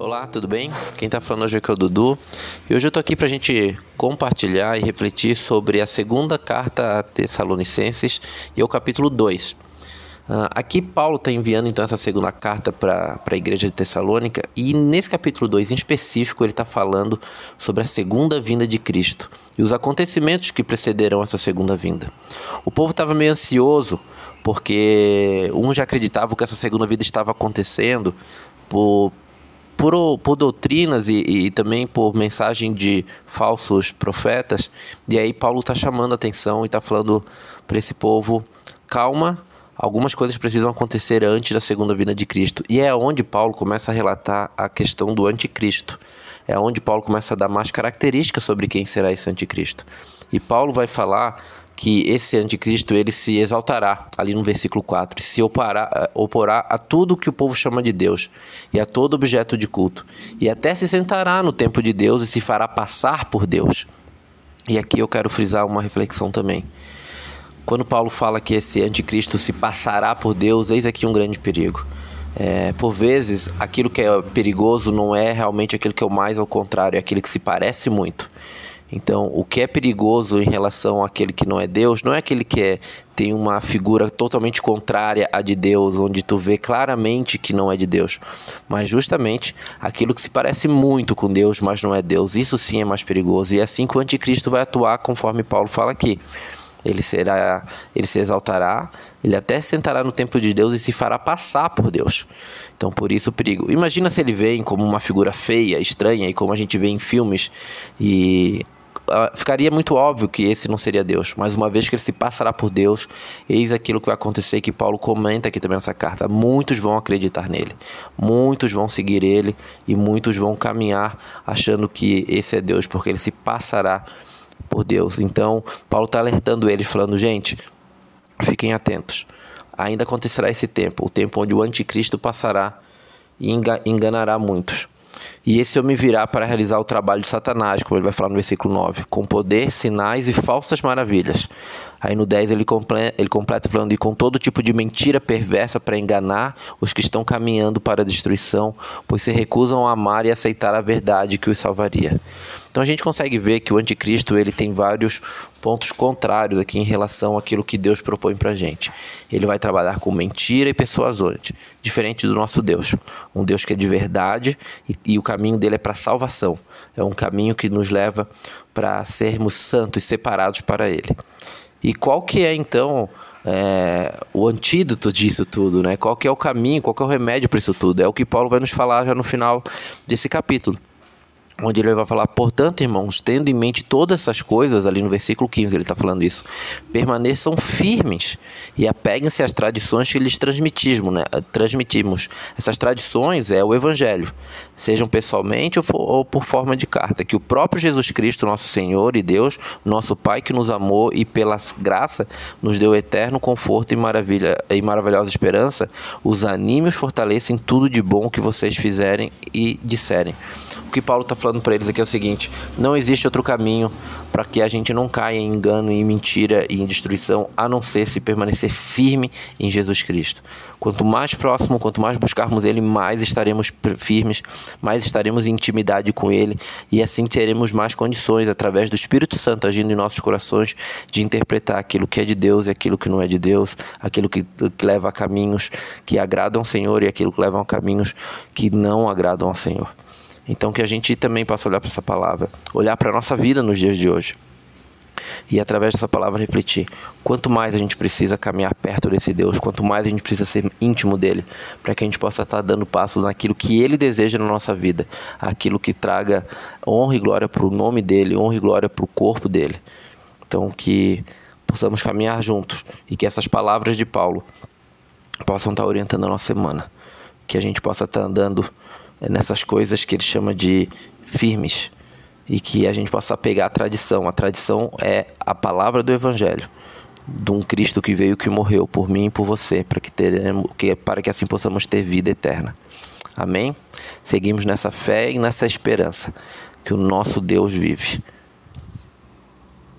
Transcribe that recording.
Olá, tudo bem? Quem está falando hoje é o Dudu e hoje eu estou aqui para a gente compartilhar e refletir sobre a segunda carta a Tessalonicenses e o capítulo 2. Uh, ah, aqui Paulo está enviando então essa segunda carta para a igreja de Tessalônica e nesse capítulo 2 em específico ele está falando sobre a segunda vinda de Cristo e os acontecimentos que precederam essa segunda vinda. O povo estava meio ansioso porque um já acreditava que essa segunda vida estava acontecendo por, por, por doutrinas e, e, também por mensagem de falsos profetas. E aí Paulo está chamando a atenção e está falando para esse povo: calma, algumas coisas precisam acontecer antes da segunda vinda de Cristo. E é onde Paulo começa a relatar a questão do anticristo. É onde Paulo começa a dar mais características sobre quem será esse anticristo. E Paulo vai falar que esse anticristo ele se exaltará, ali no versículo 4, e se oporá, eh, oporá a tudo que o povo chama de Deus e a todo objeto de culto, e até se sentará no templo de Deus e se fará passar por Deus. E aqui eu quero frisar uma reflexão também. Quando Paulo fala que esse anticristo se passará por Deus, eis aqui um grande perigo. É, por vezes, aquilo que é perigoso não é realmente aquilo que é o mais ao contrário, é aquilo que se parece muito. Então, o que é perigoso em relação àquele que não é Deus, não é aquele que é, tem uma figura totalmente contrária à de Deus, onde tu vê claramente que não é de Deus, mas justamente aquilo que se parece muito com Deus, mas não é Deus. Isso sim é mais perigoso. E é assim que o anticristo vai atuar, conforme Paulo fala aqui. Ele será, ele se exaltará, ele até sentará no templo de Deus e se fará passar por Deus. Então, por isso o perigo. Imagina se ele vem como uma figura feia, estranha, e como a gente vê em filmes, e ficaria muito óbvio que esse não seria Deus, mas uma vez que ele se passará por Deus, eis aquilo que vai acontecer que Paulo comenta aqui também nessa carta. Muitos vão acreditar nele, muitos vão seguir ele e muitos vão caminhar achando que esse é Deus, porque ele se passará por Deus. Então, Paulo está alertando eles, falando: gente, fiquem atentos. Ainda acontecerá esse tempo, o tempo onde o anticristo passará e enganará muitos. E esse homem virá para realizar o trabalho de Satanás, como ele vai falar no versículo 9, com poder, sinais e falsas maravilhas. Aí no 10 ele completa, ele completa falando, e com todo tipo de mentira perversa para enganar os que estão caminhando para a destruição, pois se recusam a amar e aceitar a verdade que os salvaria. Então a gente consegue ver que o anticristo ele tem vários pontos contrários aqui em relação àquilo que Deus propõe para gente. Ele vai trabalhar com mentira e persuasões, diferente do nosso Deus, um Deus que é de verdade e, e o caminho dele é para salvação. É um caminho que nos leva para sermos santos, separados para Ele. E qual que é então é, o antídoto disso tudo, né? Qual que é o caminho, qual que é o remédio para isso tudo? É o que Paulo vai nos falar já no final desse capítulo onde ele vai falar, portanto, irmãos, tendo em mente todas essas coisas, ali no versículo 15 ele está falando isso, permaneçam firmes e apeguem-se às tradições que lhes transmitimos, né? transmitimos. Essas tradições é o Evangelho, sejam pessoalmente ou, for, ou por forma de carta, que o próprio Jesus Cristo, nosso Senhor e Deus, nosso Pai que nos amou e pela graça nos deu eterno conforto e, maravilha, e maravilhosa esperança, os anime os fortaleça em tudo de bom que vocês fizerem e disserem. O que Paulo está falando para eles aqui é o seguinte: não existe outro caminho para que a gente não caia em engano, em mentira e em destruição, a não ser se permanecer firme em Jesus Cristo. Quanto mais próximo, quanto mais buscarmos Ele, mais estaremos firmes, mais estaremos em intimidade com Ele e assim teremos mais condições, através do Espírito Santo agindo em nossos corações, de interpretar aquilo que é de Deus e aquilo que não é de Deus, aquilo que, que leva a caminhos que agradam ao Senhor e aquilo que leva a caminhos que não agradam ao Senhor. Então que a gente também possa olhar para essa palavra, olhar para a nossa vida nos dias de hoje. E através dessa palavra refletir. Quanto mais a gente precisa caminhar perto desse Deus, quanto mais a gente precisa ser íntimo dele, para que a gente possa estar dando passos naquilo que ele deseja na nossa vida, aquilo que traga honra e glória para o nome dele, honra e glória para o corpo dele. Então que possamos caminhar juntos e que essas palavras de Paulo possam estar orientando a nossa semana, que a gente possa estar andando é nessas coisas que ele chama de firmes e que a gente possa pegar a tradição. A tradição é a palavra do Evangelho, de um Cristo que veio que morreu por mim e por você, para que, teremos, que, para que assim possamos ter vida eterna. Amém? Seguimos nessa fé e nessa esperança que o nosso Deus vive.